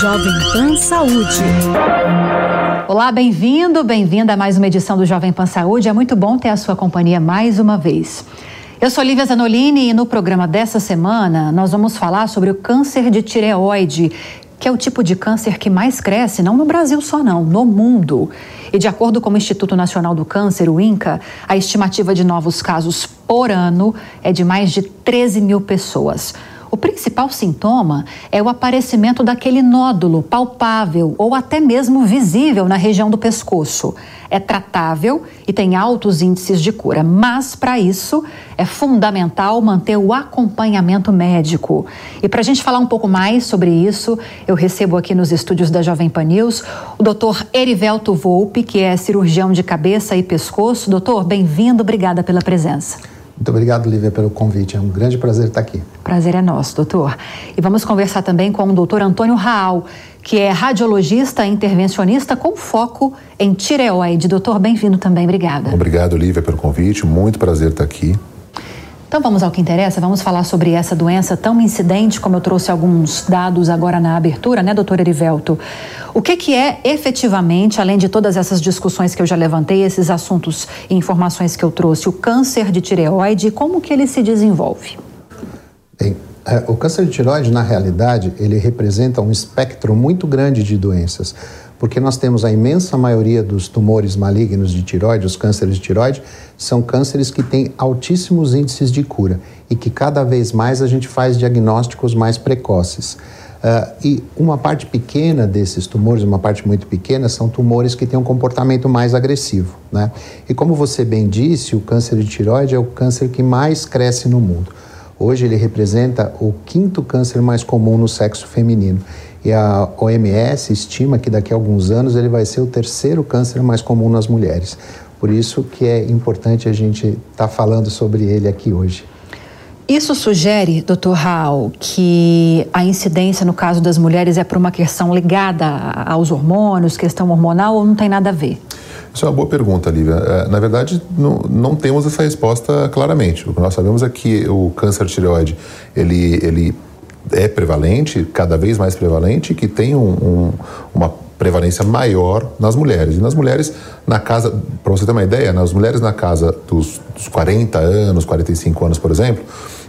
Jovem Pan Saúde. Olá, bem-vindo, bem-vinda a mais uma edição do Jovem Pan Saúde. É muito bom ter a sua companhia mais uma vez. Eu sou Lívia Zanolini e no programa dessa semana nós vamos falar sobre o câncer de tireoide, que é o tipo de câncer que mais cresce, não no Brasil só não, no mundo. E de acordo com o Instituto Nacional do Câncer, o INCA, a estimativa de novos casos por ano é de mais de 13 mil pessoas. O principal sintoma é o aparecimento daquele nódulo palpável ou até mesmo visível na região do pescoço. É tratável e tem altos índices de cura, mas para isso é fundamental manter o acompanhamento médico. E para a gente falar um pouco mais sobre isso, eu recebo aqui nos estúdios da Jovem Pan News o doutor Erivelto Volpe, que é cirurgião de cabeça e pescoço. Doutor, bem-vindo, obrigada pela presença. Muito obrigado, Lívia, pelo convite. É um grande prazer estar aqui. Prazer é nosso, doutor. E vamos conversar também com o doutor Antônio Raal, que é radiologista intervencionista com foco em tireoide. Doutor, bem-vindo também. Obrigada. Obrigado, Lívia, pelo convite. Muito prazer estar aqui. Então vamos ao que interessa, vamos falar sobre essa doença tão incidente, como eu trouxe alguns dados agora na abertura, né, doutor Erivelto? O que, que é efetivamente, além de todas essas discussões que eu já levantei, esses assuntos e informações que eu trouxe, o câncer de tireoide e como que ele se desenvolve? Bem, é, o câncer de tireoide, na realidade, ele representa um espectro muito grande de doenças porque nós temos a imensa maioria dos tumores malignos de tiroide, os cânceres de tiroide, são cânceres que têm altíssimos índices de cura e que cada vez mais a gente faz diagnósticos mais precoces. Uh, e uma parte pequena desses tumores, uma parte muito pequena, são tumores que têm um comportamento mais agressivo. Né? E como você bem disse, o câncer de tiroide é o câncer que mais cresce no mundo. Hoje ele representa o quinto câncer mais comum no sexo feminino. E a OMS estima que daqui a alguns anos ele vai ser o terceiro câncer mais comum nas mulheres. Por isso que é importante a gente estar tá falando sobre ele aqui hoje. Isso sugere, doutor Raul, que a incidência no caso das mulheres é por uma questão ligada aos hormônios, questão hormonal, ou não tem nada a ver? Isso é uma boa pergunta, Lívia. É, na verdade, não, não, temos essa resposta claramente. O que nós sabemos é que o câncer de tireoide, ele, ele é prevalente, cada vez mais prevalente, que tem um, um, uma prevalência maior nas mulheres. E nas mulheres, na casa, para você ter uma ideia, nas mulheres na casa dos, dos 40 anos, 45 anos, por exemplo,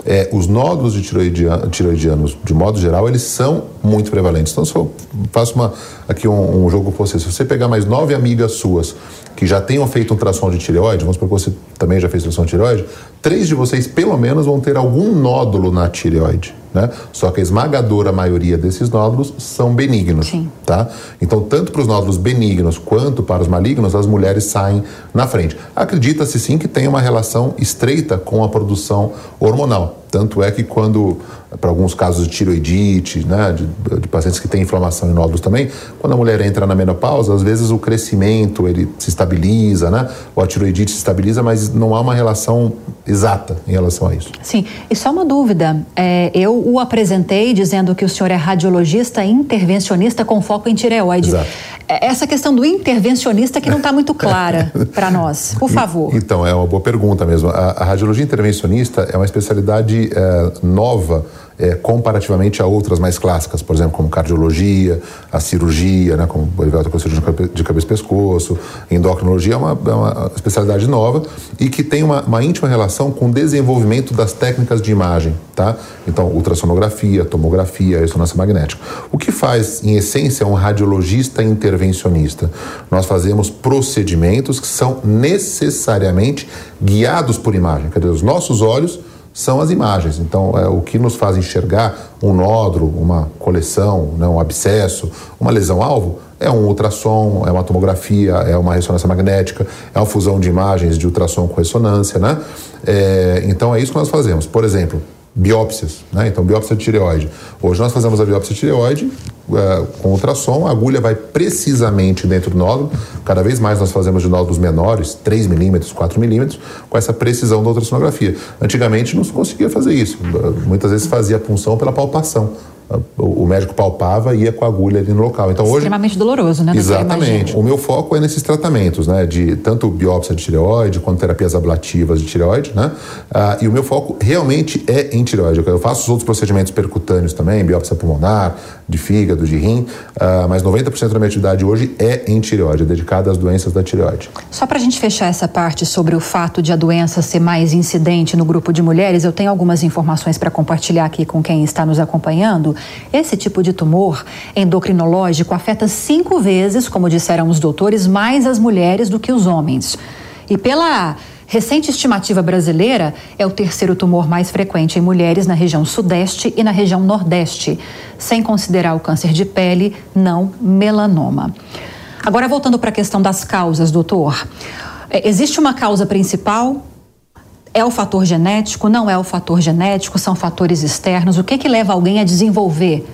é, os nódulos de tiroidianos, tiroidianos, de modo geral, eles são muito prevalentes. Então, se eu faço uma, aqui um, um jogo com você, se você pegar mais nove amigas suas que já tenham feito um tração de tireoide, vamos supor que você também já fez tração de tireoide, três de vocês, pelo menos, vão ter algum nódulo na tireoide. Né? Só que a esmagadora maioria desses nódulos são benignos. Sim. Tá? Então, tanto para os nódulos benignos quanto para os malignos, as mulheres saem na frente. Acredita-se sim que tem uma relação estreita com a produção hormonal. Tanto é que quando, para alguns casos de tiroidite, né, de, de, pacientes que têm inflamação em nódulos também, quando a mulher entra na menopausa, às vezes o crescimento ele se estabiliza, né, ou a tiroidite se estabiliza, mas não há uma relação exata em relação a isso. Sim, e só uma dúvida, é, eu o apresentei dizendo que o senhor é radiologista intervencionista com foco em tireoide. Exato. É, essa questão do intervencionista que não está muito clara para nós, por favor. Então, é uma boa pergunta mesmo. A, a radiologia intervencionista é uma especialidade é, nova é, comparativamente a outras mais clássicas, por exemplo, como cardiologia, a cirurgia, né, como com cirurgia de cabeça e pescoço, endocrinologia é uma, é uma especialidade nova e que tem uma, uma, íntima relação com o desenvolvimento das técnicas de imagem, tá? Então, ultrassonografia, tomografia, ressonância magnética. O que faz, em essência, um radiologista intervencionista? Nós fazemos procedimentos que são necessariamente guiados por imagem, quer dizer, os nossos olhos são as imagens. Então, é, o que nos faz enxergar um nódulo, uma coleção, né, um abscesso, uma lesão-alvo, é um ultrassom, é uma tomografia, é uma ressonância magnética, é uma fusão de imagens de ultrassom com ressonância, né? É, então, é isso que nós fazemos. Por exemplo, biópsias, né? Então, biópsia de tireoide. Hoje nós fazemos a biópsia de tireoide uh, com ultrassom, a agulha vai precisamente dentro do nódulo. Cada vez mais nós fazemos de nódulos menores, 3 milímetros, 4 milímetros, com essa precisão da ultrassonografia. Antigamente não se conseguia fazer isso. Muitas vezes fazia a punção pela palpação. O médico palpava e ia com a agulha ali no local. Então, hoje, Extremamente doloroso, né? Exatamente. O meu foco é nesses tratamentos, né? De tanto biópsia de tireoide quanto terapias ablativas de tireoide, né? Ah, e o meu foco realmente é em tireoide. Eu faço os outros procedimentos percutâneos também, biópsia pulmonar, de fígado, de rim, ah, mas 90% da minha atividade hoje é em tireoide, é dedicada às doenças da tireoide. Só para a gente fechar essa parte sobre o fato de a doença ser mais incidente no grupo de mulheres, eu tenho algumas informações para compartilhar aqui com quem está nos acompanhando. Esse tipo de tumor endocrinológico afeta cinco vezes, como disseram os doutores, mais as mulheres do que os homens. E pela recente estimativa brasileira, é o terceiro tumor mais frequente em mulheres na região sudeste e na região nordeste, sem considerar o câncer de pele, não melanoma. Agora, voltando para a questão das causas, doutor. É, existe uma causa principal é o fator genético? Não é o fator genético? São fatores externos? O que, que leva alguém a desenvolver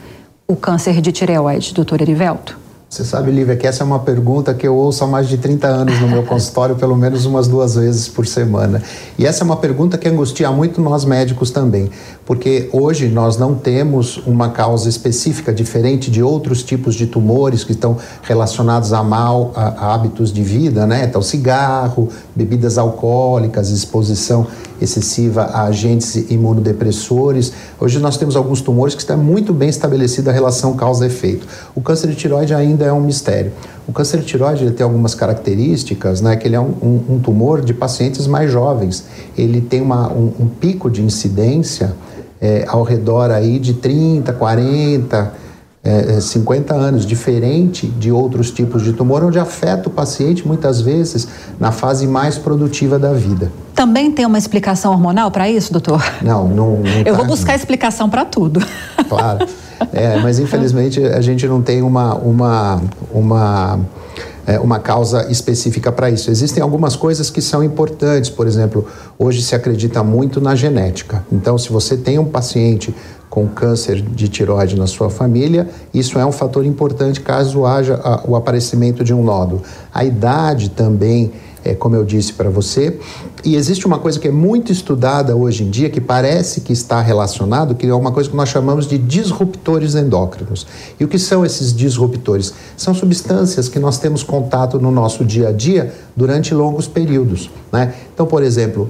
o câncer de tireoide, doutor Erivelto? Você sabe, Lívia, que essa é uma pergunta que eu ouço há mais de 30 anos no meu consultório, pelo menos umas duas vezes por semana. E essa é uma pergunta que angustia muito nós médicos também, porque hoje nós não temos uma causa específica, diferente de outros tipos de tumores que estão relacionados a mal a, a hábitos de vida, né? Então, cigarro, bebidas alcoólicas, exposição excessiva a agentes imunodepressores. Hoje nós temos alguns tumores que está muito bem estabelecida a relação causa-efeito. O câncer de tiroide ainda é um mistério. O câncer de tiroide ele tem algumas características, né, que ele é um, um, um tumor de pacientes mais jovens. Ele tem uma, um, um pico de incidência é, ao redor aí de 30, 40 é, 50 é, anos, diferente de outros tipos de tumor, onde afeta o paciente muitas vezes na fase mais produtiva da vida. Também tem uma explicação hormonal para isso, doutor? Não, não. não Eu tá, vou buscar não. explicação para tudo. Claro. É, mas infelizmente a gente não tem uma, uma, uma é, uma causa específica para isso. Existem algumas coisas que são importantes, por exemplo, hoje se acredita muito na genética. Então, se você tem um paciente com câncer de tiroide na sua família, isso é um fator importante caso haja o aparecimento de um nódulo. A idade também é, como eu disse para você. E existe uma coisa que é muito estudada hoje em dia, que parece que está relacionado, que é uma coisa que nós chamamos de disruptores endócrinos. E o que são esses disruptores? São substâncias que nós temos contato no nosso dia a dia durante longos períodos. Né? Então, por exemplo,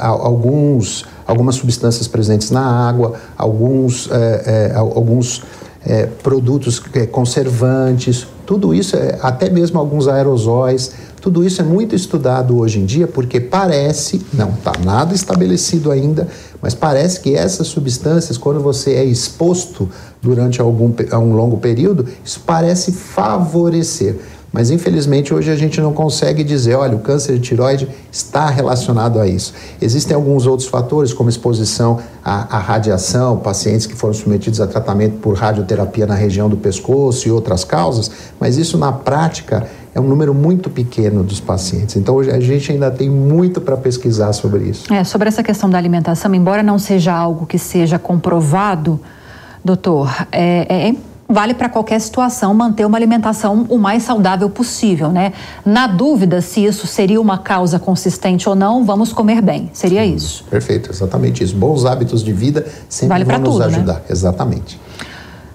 alguns, algumas substâncias presentes na água, alguns, é, é, alguns é, produtos conservantes, tudo isso, até mesmo alguns aerosóis, tudo isso é muito estudado hoje em dia porque parece, não está nada estabelecido ainda, mas parece que essas substâncias, quando você é exposto durante algum um longo período, isso parece favorecer. Mas infelizmente hoje a gente não consegue dizer, olha, o câncer de tiroide está relacionado a isso. Existem alguns outros fatores, como exposição à, à, radiação, pacientes que foram submetidos a tratamento por radioterapia na região do pescoço e outras causas, mas isso na prática é um número muito pequeno dos pacientes. Então, a gente ainda tem muito para pesquisar sobre isso. É, sobre essa questão da alimentação, embora não seja algo que seja comprovado, doutor, é, é vale para qualquer situação manter uma alimentação o mais saudável possível, né? Na dúvida se isso seria uma causa consistente ou não, vamos comer bem. Seria Sim, isso. Perfeito, exatamente isso. Bons hábitos de vida sempre vale vão nos tudo, né? ajudar. Né? Exatamente.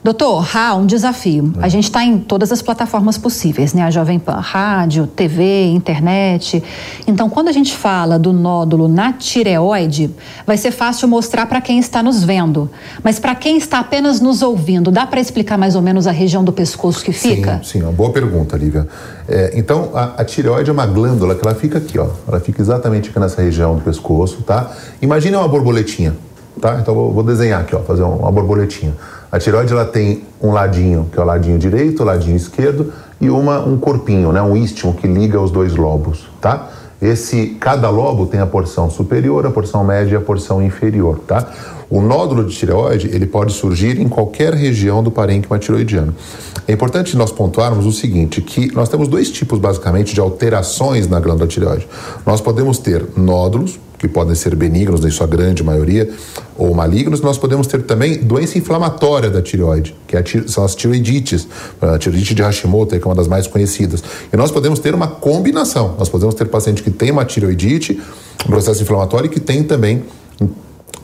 Doutor, há um desafio. A gente está em todas as plataformas possíveis, né? A Jovem Pan, rádio, TV, internet. Então, quando a gente fala do nódulo na tireoide, vai ser fácil mostrar para quem está nos vendo. Mas para quem está apenas nos ouvindo, dá para explicar mais ou menos a região do pescoço que fica? Sim, sim uma boa pergunta, Lívia. É, então, a, a, tireoide é uma glândula que ela fica aqui, ó. Ela fica exatamente aqui nessa região do pescoço, tá? Imagine uma borboletinha, tá? Então, eu vou desenhar aqui, ó, fazer uma borboletinha. A tireoide ela tem um ladinho, que é o ladinho direito, o ladinho esquerdo, e uma, um corpinho, né, um istmo que liga os dois lobos, tá? Esse, cada lobo tem a porção superior, a porção média e a porção inferior, tá? O nódulo de tireoide, ele pode surgir em qualquer região do parênquima tiroidiano. É importante nós pontuarmos o seguinte, que nós temos dois tipos, basicamente, de alterações na glândula tireoide. Nós podemos ter nódulos, que podem ser benignos, na sua grande maioria, ou malignos, nós podemos ter também doença inflamatória da tireoide, que é são as tiroidites, a tiroidite de Hashimoto, que é uma das mais conhecidas. E nós podemos ter uma combinação, nós podemos ter paciente que tem uma tiroidite, um processo inflamatório, e que tem também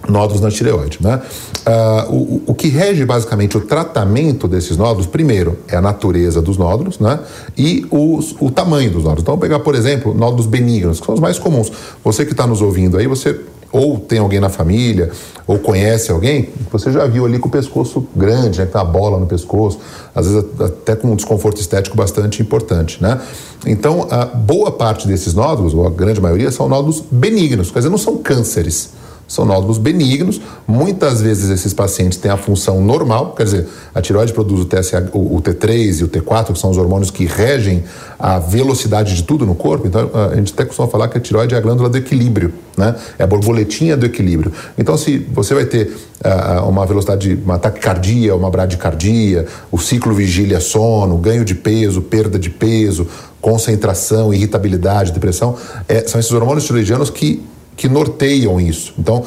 nódulos na tireoide. Né? Uh, o, o, que rege basicamente o tratamento desses nódulos, primeiro, é a natureza dos nódulos né? e os, o tamanho dos nódulos. Então, vamos pegar, por exemplo, nódulos benignos, que são os mais comuns. Você que está nos ouvindo aí, você ou tem alguém na família, ou conhece alguém, você já viu ali com o pescoço grande, né, com a bola no pescoço, às vezes até com um desconforto estético bastante importante, né? Então, a boa parte desses nódulos, ou a grande maioria, são nódulos benignos, quer dizer, não são cânceres. São nódulos benignos. Muitas vezes esses pacientes têm a função normal, quer dizer, a tireoide produz o, TSH, o T3 e o T4, que são os hormônios que regem a velocidade de tudo no corpo. Então, a gente até costuma falar que a tireoide é a glândula do equilíbrio, né? É a borboletinha do equilíbrio. Então, se você vai ter uh, uma velocidade, uma taquicardia, uma bradicardia, o ciclo vigília-sono, ganho de peso, perda de peso, concentração, irritabilidade, depressão, é, são esses hormônios tiroidianos que que norteiam isso. Então,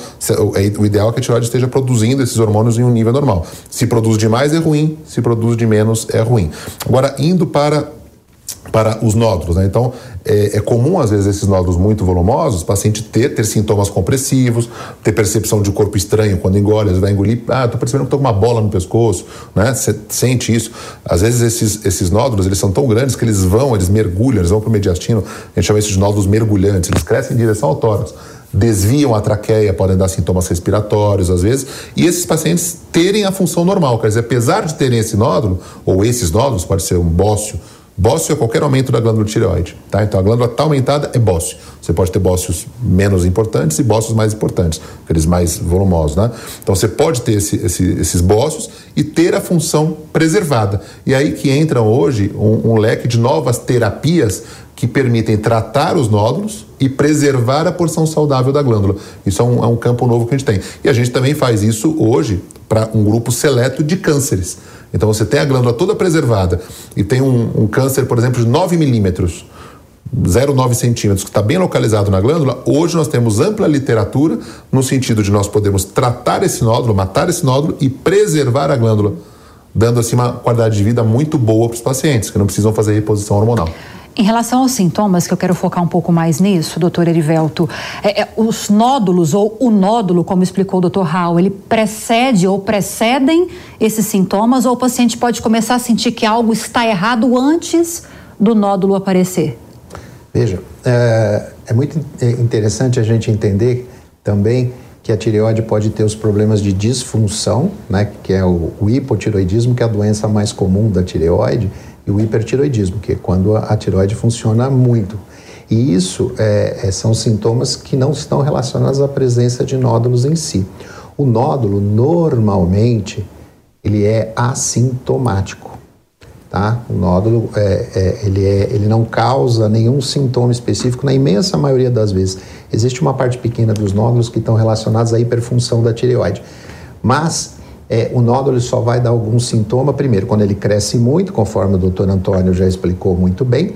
é, o ideal é que a tireoide esteja produzindo esses hormônios em um nível normal. Se produz demais é ruim, se produz de menos é ruim. Agora, indo para para os nódulos. Né? Então, é, é, comum, às vezes, esses nódulos muito volumosos, o paciente ter, ter sintomas compressivos, ter percepção de corpo estranho quando engole, vezes vai engolir, ah, estou percebendo que estou com uma bola no pescoço, né? Você sente isso. Às vezes, esses, esses nódulos, eles são tão grandes que eles vão, eles mergulham, eles vão para o mediastino, a gente chama isso de nódulos mergulhantes, eles crescem em direção ao tórax desviam a traqueia, podem dar sintomas respiratórios às vezes, e esses pacientes terem a função normal, quer dizer, apesar de terem esse nódulo, ou esses nódulos, pode ser um bócio, bócio é qualquer aumento da glândula tireoide, tá? Então a glândula está aumentada é bócio. Você pode ter bócios menos importantes e bócios mais importantes, aqueles mais volumosos, né? Então você pode ter esse, esse, esses bócios e ter a função preservada. E aí que entram hoje um, um leque de novas terapias que permitem tratar os nódulos e preservar a porção saudável da glândula. Isso é um, é um campo novo que a gente tem. E a gente também faz isso hoje para um grupo seleto de cânceres. Então você tem a glândula toda preservada e tem um, um câncer, por exemplo, de 9 milímetros, 0,9 centímetros, que está bem localizado na glândula, hoje nós temos ampla literatura no sentido de nós podemos tratar esse nódulo, matar esse nódulo e preservar a glândula, dando assim uma qualidade de vida muito boa para os pacientes, que não precisam fazer reposição hormonal. Em relação aos sintomas, que eu quero focar um pouco mais nisso, doutor Erivelto, é, é, os nódulos, ou o nódulo, como explicou o doutor Raul, ele precede ou precedem esses sintomas, ou o paciente pode começar a sentir que algo está errado antes do nódulo aparecer? Veja, é, é muito interessante a gente entender também que a tireoide pode ter os problemas de disfunção, né, que é o, o hipotiroidismo, que é a doença mais comum da tireoide, e o hipertiroidismo, que é quando a, tiroide funciona muito. E isso é, é, são sintomas que não estão relacionados à presença de nódulos em si. O nódulo, normalmente, ele é assintomático. Tá? O nódulo é, é, ele, é, ele não causa nenhum sintoma específico na imensa maioria das vezes. Existe uma parte pequena dos nódulos que estão relacionados à hiperfunção da tireoide. Mas é, o nódulo só vai dar algum sintoma, primeiro, quando ele cresce muito, conforme o doutor Antônio já explicou muito bem,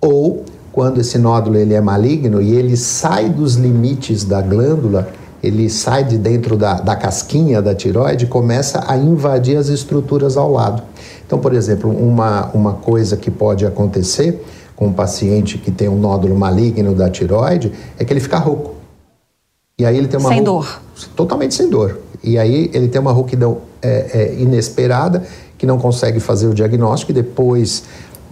ou quando esse nódulo ele é maligno e ele sai dos limites da glândula, ele sai de dentro da, da casquinha da tiroide e começa a invadir as estruturas ao lado. Então, por exemplo, uma, uma coisa que pode acontecer com um paciente que tem um nódulo maligno da tiroide é que ele fica rouco. E aí ele tem uma sem dor. Totalmente sem dor. E aí ele tem uma rouquidão é, é, inesperada, que não consegue fazer o diagnóstico e depois,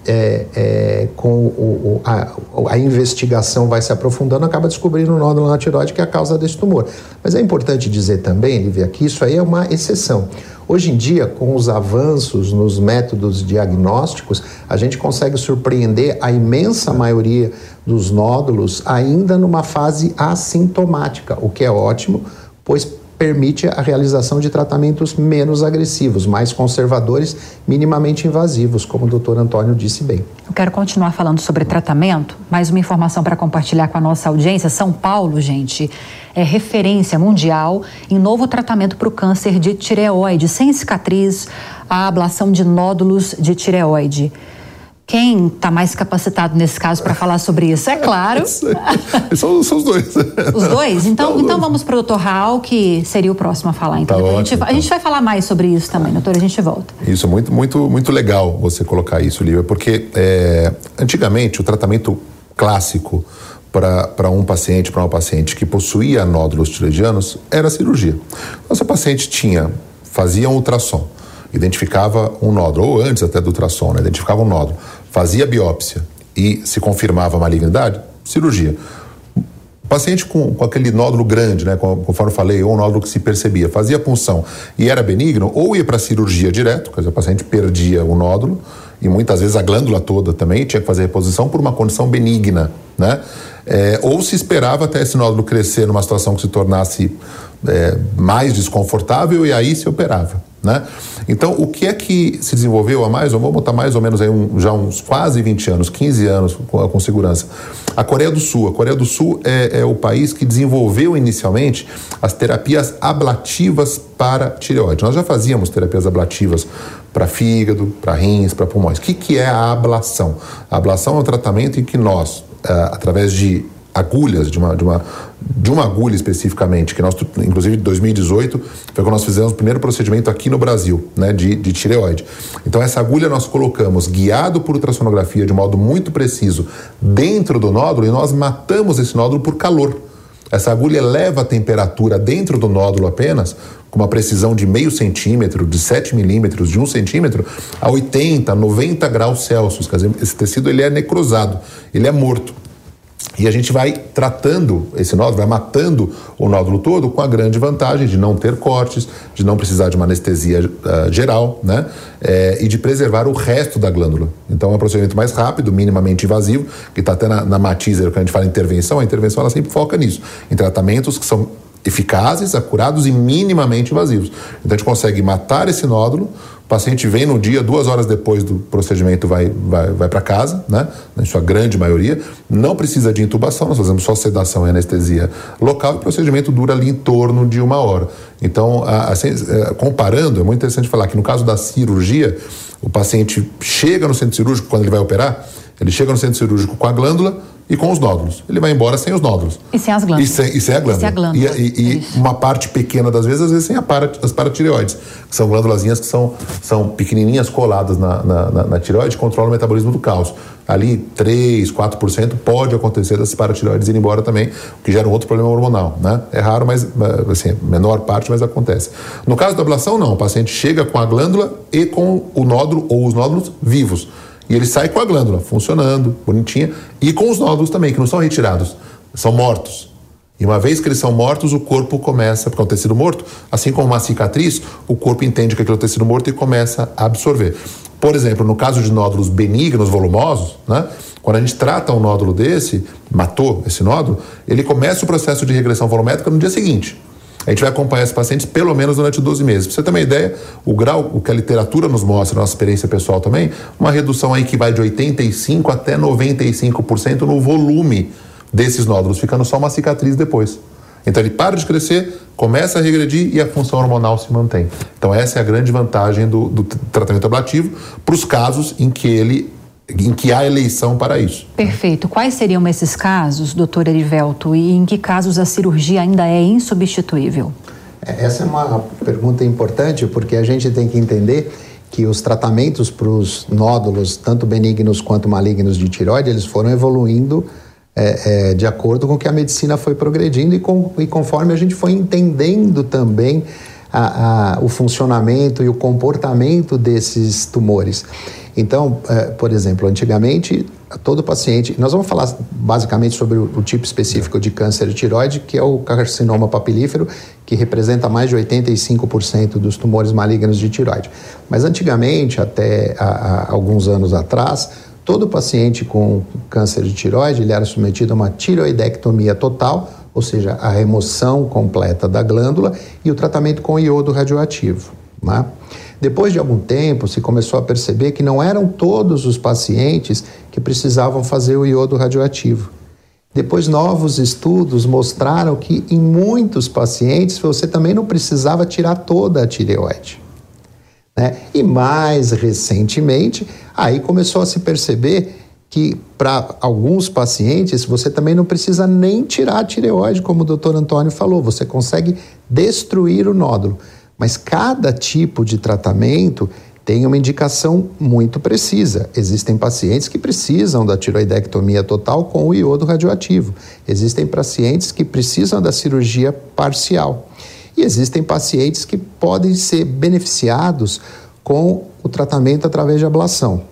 é, é com o, o, a, a, investigação vai se aprofundando, acaba descobrindo o nódulo na tiroide, que é a causa desse tumor. Mas é importante dizer também, Lívia, que isso aí é uma exceção. Hoje em dia, com os avanços nos métodos diagnósticos, a gente consegue surpreender a imensa maioria dos nódulos ainda numa fase assintomática, o que é ótimo, pois permite a realização de tratamentos menos agressivos, mais conservadores, minimamente invasivos, como o doutor Antônio disse bem. Eu quero continuar falando sobre tratamento, mais uma informação para compartilhar com a nossa audiência. São Paulo, gente, é referência mundial em novo tratamento para o câncer de tireoide, sem cicatriz, a ablação de nódulos de tireoide. Quem está mais capacitado nesse caso para falar sobre isso? É claro. são, são, os dois. Os dois? Então, tá então vamos para o doutor Raul, que seria o próximo a falar. Então, tá ótimo, a, gente, então. a, gente, vai falar mais sobre isso também, doutor. A gente volta. Isso, muito, muito, muito legal você colocar isso, Lívia, porque é, antigamente o tratamento clássico para um paciente, para uma paciente que possuía nódulos tiroidianos, era cirurgia. Então, se a paciente tinha, fazia um ultrassom, identificava um nódulo, ou antes até do ultrassom, né, identificava um nódulo, fazia biópsia e se confirmava a malignidade, cirurgia. Paciente com, com aquele nódulo grande, né, conforme eu falei, ou um nódulo que se percebia, fazia punção e era benigno, ou ia para cirurgia direto, quer dizer, o paciente perdia o nódulo, e muitas vezes a glândula toda também tinha que fazer reposição por uma condição benigna, né? É, ou se esperava até esse nódulo crescer numa situação que se tornasse é, mais desconfortável e aí se operava. Né? Então, o que é que se desenvolveu a mais, ou vamos botar mais ou menos aí um, já uns quase 20 anos, 15 anos com, com, segurança? A Coreia do Sul. A Coreia do Sul é, é o país que desenvolveu inicialmente as terapias ablativas para tireoide. Nós já fazíamos terapias ablativas para fígado, para rins, para pulmões. O que, que é a ablação? A ablação é um tratamento em que nós, uh, através de agulhas, de uma, de, uma, de uma agulha especificamente, que nós, inclusive em 2018, foi quando nós fizemos o primeiro procedimento aqui no Brasil, né, de, de tireoide. Então, essa agulha nós colocamos, guiado por ultrassonografia, de modo muito preciso, dentro do nódulo e nós matamos esse nódulo por calor. Essa agulha eleva a temperatura dentro do nódulo apenas, com uma precisão de meio centímetro, de 7 milímetros, de um centímetro, a 80, 90 graus Celsius. Quer dizer, esse tecido ele é necrosado, ele é morto. E a gente vai tratando esse nódulo, vai matando o nódulo todo com a grande vantagem de não ter cortes, de não precisar de uma anestesia uh, geral, né? É, e de preservar o resto da glândula. Então é um procedimento mais rápido, minimamente invasivo, que está até na, na matizer, quando a gente fala intervenção, a intervenção ela sempre foca nisso, em tratamentos que são eficazes, acurados e minimamente invasivos. Então a gente consegue matar esse nódulo, o paciente vem no dia, duas horas depois do procedimento, vai, vai, vai para casa, né? Na sua grande maioria. Não precisa de intubação, nós fazemos só sedação e anestesia local o procedimento dura ali em torno de uma hora. Então, assim, comparando, é muito interessante falar que no caso da cirurgia, o paciente chega no centro cirúrgico quando ele vai operar, ele chega no centro cirúrgico com a glândula, e com os nódulos. Ele vai embora sem os nódulos. E sem as glândulas. E sem, e sem a glândula. E, sem a glândula. e, e, e uma parte pequena das vezes, às vezes sem a para, as paratireoides, que são glândulazinhas que são, são pequenininhas coladas na, na, na, na tireoide e controlam o metabolismo do cálcio. Ali, 3, 4% pode acontecer das paratireoides ir embora também, o que gera um outro problema hormonal. Né? É raro, mas assim, menor parte, mas acontece. No caso da ablação, não. O paciente chega com a glândula e com o nódulo ou os nódulos vivos. E ele sai com a glândula funcionando, bonitinha, e com os nódulos também, que não são retirados, são mortos. E uma vez que eles são mortos, o corpo começa, porque é um tecido morto, assim como uma cicatriz, o corpo entende que aquele é um tecido morto e começa a absorver. Por exemplo, no caso de nódulos benignos, volumosos, né? quando a gente trata um nódulo desse, matou esse nódulo, ele começa o processo de regressão volumétrica no dia seguinte. A gente vai acompanhar esses pacientes pelo menos durante 12 meses. Para você ter uma ideia, o grau, o que a literatura nos mostra, nossa experiência pessoal também, uma redução aí que vai de 85% até 95% no volume desses nódulos, ficando só uma cicatriz depois. Então ele para de crescer, começa a regredir e a função hormonal se mantém. Então essa é a grande vantagem do, do tratamento ablativo para os casos em que ele em que há eleição para isso. Perfeito. Quais seriam esses casos, doutor Erivelto, e em que casos a cirurgia ainda é insubstituível? É, essa é uma pergunta importante porque a gente tem que entender que os tratamentos para os nódulos, tanto benignos quanto malignos de tiroide, eles foram evoluindo é, é, de acordo com que a medicina foi progredindo e, com, e conforme a gente foi entendendo também a, a, o funcionamento e o comportamento desses tumores. Então, é, por exemplo, antigamente, todo paciente. Nós vamos falar basicamente sobre o, o, tipo específico de câncer de tiroide, que é o carcinoma papilífero, que representa mais de 85% dos tumores malignos de tiroide. Mas antigamente, até a, alguns anos atrás, todo paciente com câncer de tiroide ele era submetido a uma tiroidectomia total, ou seja, a remoção completa da glândula e o tratamento com iodo radioativo. Né? Depois de algum tempo, se começou a perceber que não eram todos os pacientes que precisavam fazer o iodo radioativo. Depois, novos estudos mostraram que em muitos pacientes você também não precisava tirar toda a tireoide. Né? E mais recentemente, aí começou a se perceber que para alguns pacientes você também não precisa nem tirar a tireoide, como o doutor Antônio falou, você consegue destruir o nódulo. Mas cada tipo de tratamento tem uma indicação muito precisa. Existem pacientes que precisam da tiroidectomia total com o iodo radioativo. Existem pacientes que precisam da cirurgia parcial. E existem pacientes que podem ser beneficiados com o tratamento através de ablação.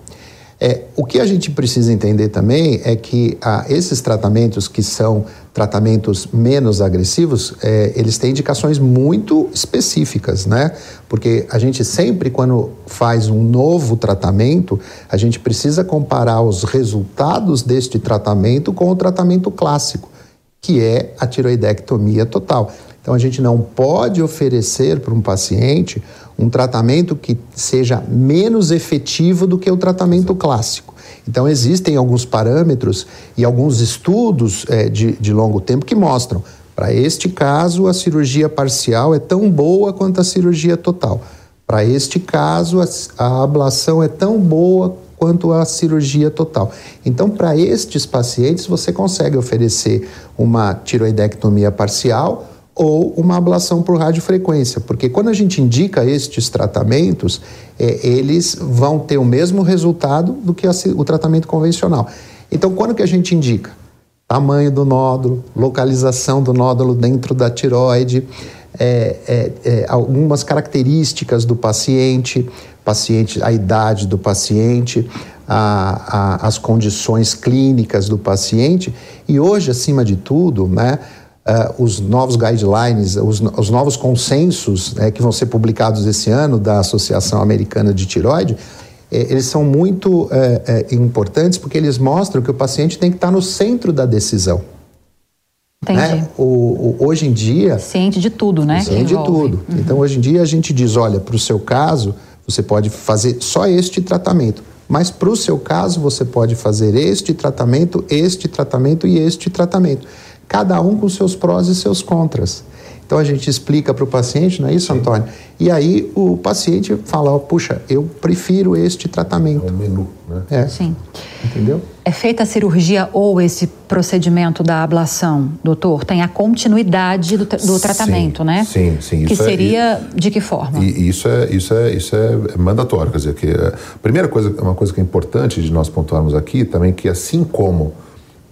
É, o que a gente precisa entender também é que ah, esses tratamentos que são tratamentos menos agressivos, é, eles têm indicações muito específicas, né? Porque a gente sempre, quando faz um novo tratamento, a gente precisa comparar os resultados deste tratamento com o tratamento clássico, que é a tiroidectomia total. Então a gente não pode oferecer para um paciente um tratamento que seja menos efetivo do que o tratamento clássico. Então existem alguns parâmetros e alguns estudos é, de, de longo tempo que mostram para este caso, a cirurgia parcial é tão boa quanto a cirurgia total. Para este caso, a, a, ablação é tão boa quanto a cirurgia total. Então, para estes pacientes, você consegue oferecer uma tiroidectomia parcial ou uma ablação por radiofrequência, porque quando a gente indica estes tratamentos, é, eles vão ter o mesmo resultado do que a, o tratamento convencional. Então, quando que a gente indica? Tamanho do nódulo, localização do nódulo dentro da tiroide, é, é, é algumas características do paciente, paciente, a idade do paciente, a, a, as condições clínicas do paciente e hoje, acima de tudo, né, uh, os novos guidelines, os, os novos consensos né, que vão ser publicados esse ano da Associação Americana de Tiroide, eh, eles são muito eh, eh, importantes porque eles mostram que o paciente tem que estar no centro da decisão. Entendi. Né? O, o, hoje em dia. Ciente de tudo, né? Ciente de tudo. Uhum. Então, hoje em dia, a gente diz: olha, para o seu caso, você pode fazer só este tratamento. Mas para o seu caso, você pode fazer este tratamento, este tratamento e este tratamento cada um com seus prós e seus contras. Então a gente explica para o paciente, não é isso, Sim. Antônio? E aí o paciente fala: puxa, eu prefiro este tratamento. É um menu, né? É. Sim. Entendeu? É feita a cirurgia ou esse procedimento da ablação, doutor? Tem a continuidade do, do tratamento, sim, né? Sim, sim. Que é seria é, de que forma? E isso é, isso é, isso é mandatório. Quer dizer, que a primeira coisa, uma coisa que é importante de nós pontuarmos aqui também, que assim como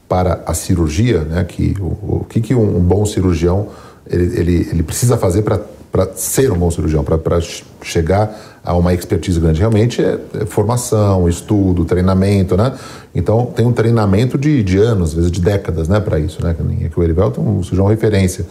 para a cirurgia, né, que o, o que, que um, bom cirurgião ele, ele, ele precisa fazer para ser um bom cirurgião, para chegar a uma expertise grande. Realmente é, é, formação, estudo, treinamento, né? Então tem um treinamento de, de anos, às vezes de décadas, né, para isso, né? Que o Erivelto é um cirurgião referência.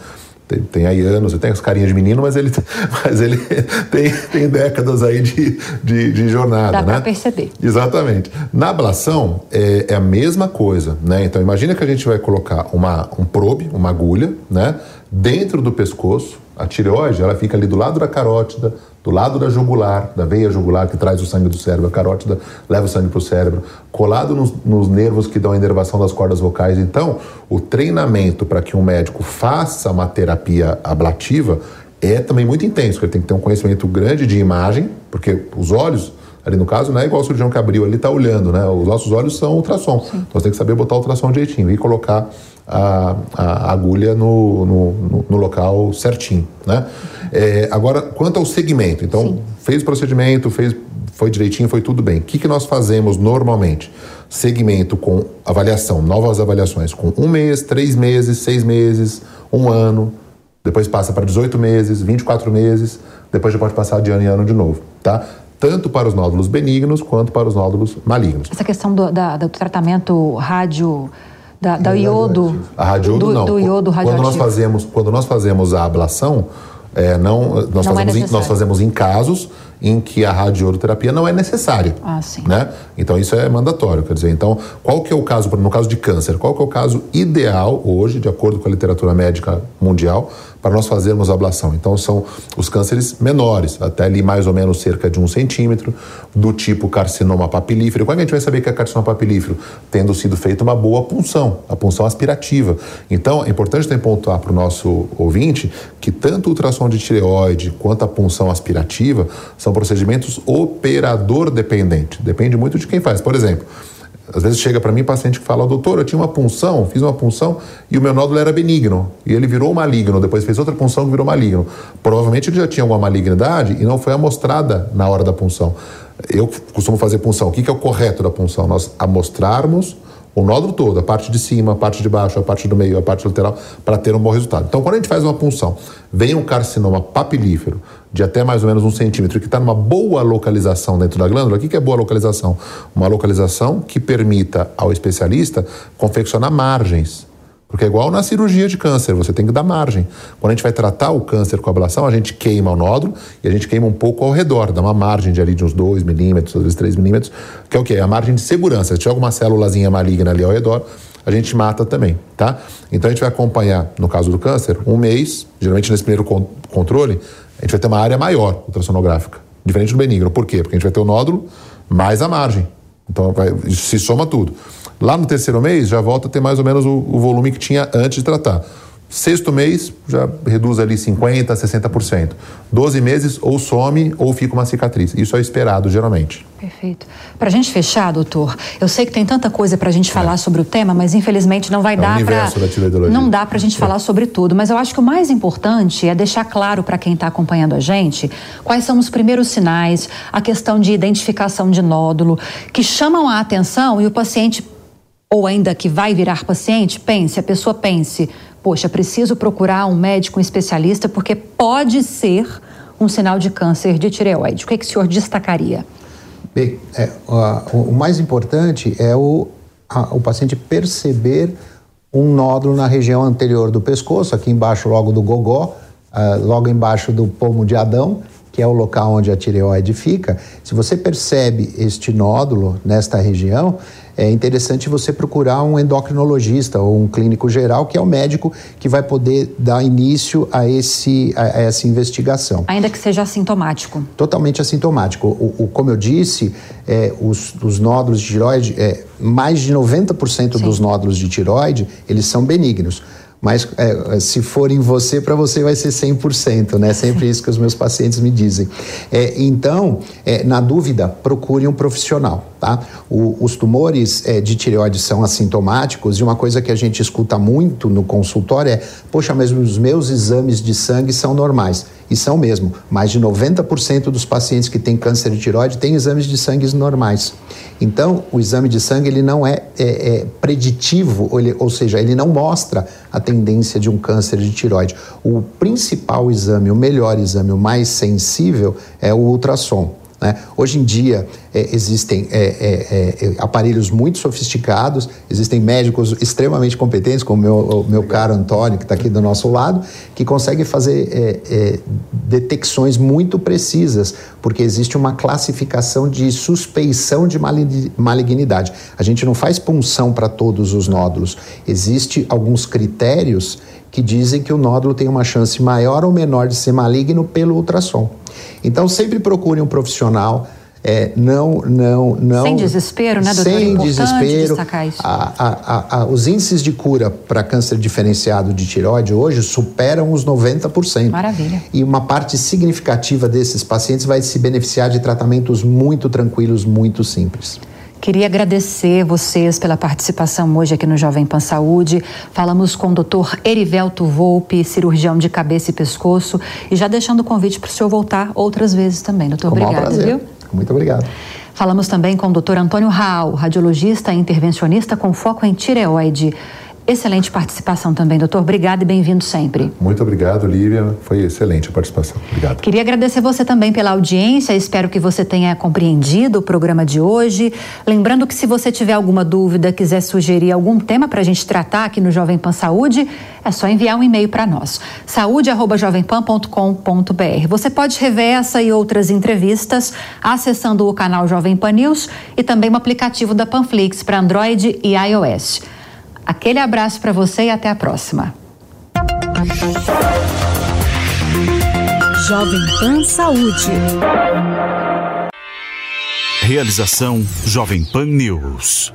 Tem, tem, aí anos, você tem as carinhas de menino, mas ele, mas ele tem, tem décadas aí de, de, de jornada. Dá né? para perceber. Exatamente. Na ablação é, é, a mesma coisa, né? Então imagina que a gente vai colocar uma, um probe, uma agulha, né? Dentro do pescoço, a tireoide ela fica ali do lado da carótida, do lado da jugular, da veia jugular que traz o sangue do cérebro, a carótida leva o sangue para o cérebro, colado nos, nos, nervos que dão a inervação das cordas vocais. Então, o treinamento para que um médico faça uma terapia ablativa é também muito intenso, ele tem que ter um conhecimento grande de imagem, porque os olhos ali no caso, não é igual o cirurgião que abriu ali está olhando, né? Os nossos olhos são ultrassom. Sim. Então você tem que saber botar o ultrassom direitinho e colocar a, a agulha no, no, no, local certinho, né? É, agora, quanto ao segmento, então Sim. fez o procedimento, fez, foi direitinho, foi tudo bem. O que, que nós fazemos normalmente? Segmento com avaliação, novas avaliações com um mês, três meses, seis meses, um ano, depois passa para 18 meses, 24 meses, depois já pode passar de ano em ano de novo, tá? tanto para os nódulos benignos quanto para os nódulos malignos. Essa questão do, da, do tratamento rádio da, da iodo, a radiodo do, não. Do iodo radioativo. Quando nós fazemos, quando nós fazemos a ablação, é, não, nós, não é fazemos é em, nós fazemos em casos em que a radioterapia não é necessária. Ah, sim. Né? Então isso é mandatório, quer dizer, então qual que é o caso, no caso de câncer, qual que é o caso ideal hoje, de acordo com a literatura médica mundial, para nós fazermos ablação. Então, são os cânceres menores, até ali mais ou menos cerca de um centímetro, do tipo carcinoma papilífero. Como é que a gente vai saber que é carcinoma papilífero? Tendo sido feita uma boa punção, a punção aspirativa. Então, é importante também pontuar para o nosso ouvinte que tanto o ultrassom de tireoide quanto a punção aspirativa são procedimentos operador dependente. Depende muito de quem faz. Por exemplo, às vezes chega para mim paciente que fala, doutor, eu tinha uma punção, fiz uma punção e o meu nódulo era benigno. E ele virou maligno, depois fez outra punção que virou maligno. Provavelmente ele já tinha alguma malignidade e não foi amostrada na hora da punção. Eu costumo fazer punção. O que, é o correto da punção? Nós amostrarmos o nódulo todo, a parte de cima, a parte de baixo, a parte do meio, a parte lateral, para ter um bom resultado. Então, quando a gente faz uma punção, vem um carcinoma papilífero de até mais ou menos um centímetro, que está numa boa localização dentro da glândula, o que, que é boa localização? Uma localização que permita ao especialista confeccionar margens porque é igual na cirurgia de câncer, você tem que dar margem. Quando a gente vai tratar o câncer com ablação, a gente queima o nódulo e a gente queima um pouco ao redor, dá uma margem de ali de uns 2 milímetros, às vezes 3 milímetros, que é o quê? É a margem de segurança. Se tiver alguma célulazinha maligna ali ao redor, a gente mata também, tá? Então a gente vai acompanhar, no caso do câncer, um mês, geralmente nesse primeiro controle, a gente vai ter uma área maior ultrassonográfica, diferente do benigno. Por quê? Porque a gente vai ter o nódulo mais a margem. Então vai, se soma tudo. Lá no terceiro mês já volta a ter mais ou menos o, o volume que tinha antes de tratar. Sexto mês já reduz ali 50%, 60%. 12 meses ou some ou fica uma cicatriz. Isso é esperado geralmente. Perfeito. Para a gente fechar, doutor, eu sei que tem tanta coisa para a gente falar é. sobre o tema, mas infelizmente não vai é dar para. Não dá para a gente é. falar sobre tudo. Mas eu acho que o mais importante é deixar claro para quem está acompanhando a gente quais são os primeiros sinais, a questão de identificação de nódulo, que chamam a atenção e o paciente ou ainda que vai virar paciente, pense, a pessoa pense, poxa, preciso procurar um médico um especialista porque pode ser um sinal de câncer de tireoide. O que, é que o senhor destacaria? Bem, é, o, o, mais importante é o, a, o paciente perceber um nódulo na região anterior do pescoço, aqui embaixo logo do gogó, uh, logo embaixo do pomo de Adão, que é o local onde a tireoide fica. Se você percebe este nódulo nesta região, é interessante você procurar um endocrinologista ou um clínico geral, que é o médico que vai poder dar início a, esse, a, a essa investigação. Ainda que seja assintomático. Totalmente assintomático. O, o como eu disse, é, os, os, nódulos de tiroide, é, mais de 90% Sim. dos nódulos de tiroide, eles são benignos. Mas é, se for em você, para você vai ser 100%, né? Sempre isso que os meus pacientes me dizem. É, então, é, na dúvida, procure um profissional, tá? O, os tumores é, de tireoide são assintomáticos e uma coisa que a gente escuta muito no consultório é: poxa, mas os meus exames de sangue são normais. E são mesmo. Mais de 90% dos pacientes que têm câncer de tireoide têm exames de sangue normais. Então, o exame de sangue ele não é, é, é preditivo, ou, ele, ou seja, ele não mostra a tendência de um câncer de tireoide. O principal exame, o melhor exame, o mais sensível é o ultrassom. Né? Hoje em dia é, existem é, é, é, aparelhos muito sofisticados, existem médicos extremamente competentes, como o meu, o meu caro Antônio, que está aqui do nosso lado, que conseguem fazer é, é, detecções muito precisas, porque existe uma classificação de suspeição de malignidade. A gente não faz punção para todos os nódulos, existem alguns critérios que dizem que o nódulo tem uma chance maior ou menor de ser maligno pelo ultrassom. Então, sempre procure um profissional. É, não, não, não. Sem desespero, né, doutor? Sem desespero. A, a, a, os índices de cura para câncer diferenciado de tireoide hoje superam os 90%. Maravilha. E uma parte significativa desses pacientes vai se beneficiar de tratamentos muito tranquilos, muito simples. Queria agradecer vocês pela participação hoje aqui no Jovem Pan Saúde. Falamos com o doutor Erivelto Volpe, cirurgião de cabeça e pescoço, e já deixando o convite para o senhor voltar outras vezes também. Doutor, com obrigado, viu? Muito obrigado. Falamos também com o doutor Antônio Raul, radiologista e intervencionista com foco em tireoide. Excelente participação também, doutor. Obrigado e bem-vindo sempre. Muito obrigado, Lívia. Foi excelente a participação. Obrigado. Queria agradecer você também pela audiência. Espero que você tenha compreendido o programa de hoje. Lembrando que se você tiver alguma dúvida, quiser sugerir algum tema para a gente tratar aqui no Jovem Pan Saúde, é só enviar um e-mail para nós. saúde@jovempan.com.br. Você pode rever essa e outras entrevistas acessando o canal Jovem Pan News e também o aplicativo da Panflix para Android e iOS. Aquele abraço para você e até a próxima. Jovem Pan Saúde. Realização Jovem Pan News.